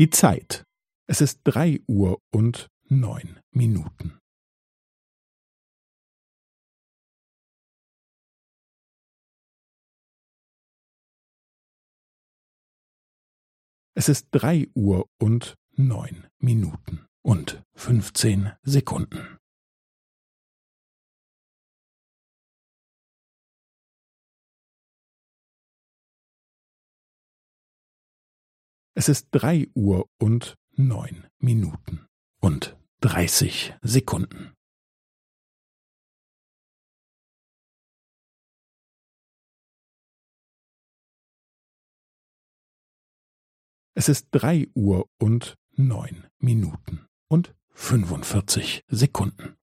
Die Zeit. Es ist drei Uhr und neun Minuten. Es ist drei Uhr und neun Minuten und fünfzehn Sekunden. Es ist drei Uhr und neun Minuten und dreißig Sekunden. Es ist drei Uhr und neun Minuten und fünfundvierzig Sekunden.